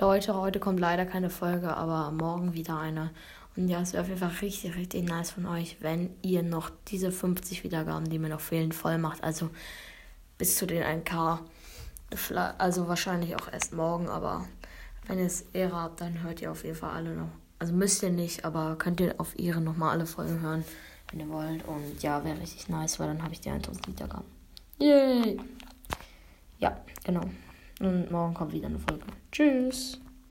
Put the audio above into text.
Leute, heute kommt leider keine Folge, aber morgen wieder eine. Und ja, es wäre auf jeden Fall richtig, richtig nice von euch, wenn ihr noch diese 50 Wiedergaben, die mir noch fehlen, voll macht. Also bis zu den 1K. Also wahrscheinlich auch erst morgen, aber wenn ihr es Ehre habt, dann hört ihr auf jeden Fall alle noch. Also müsst ihr nicht, aber könnt ihr auf ihre nochmal alle Folgen hören, wenn ihr wollt. Und ja, wäre richtig nice, weil dann habe ich die 1000 Wiedergaben. Yay! Ja, genau. Und morgen kommt wieder eine Folge. Tschüss!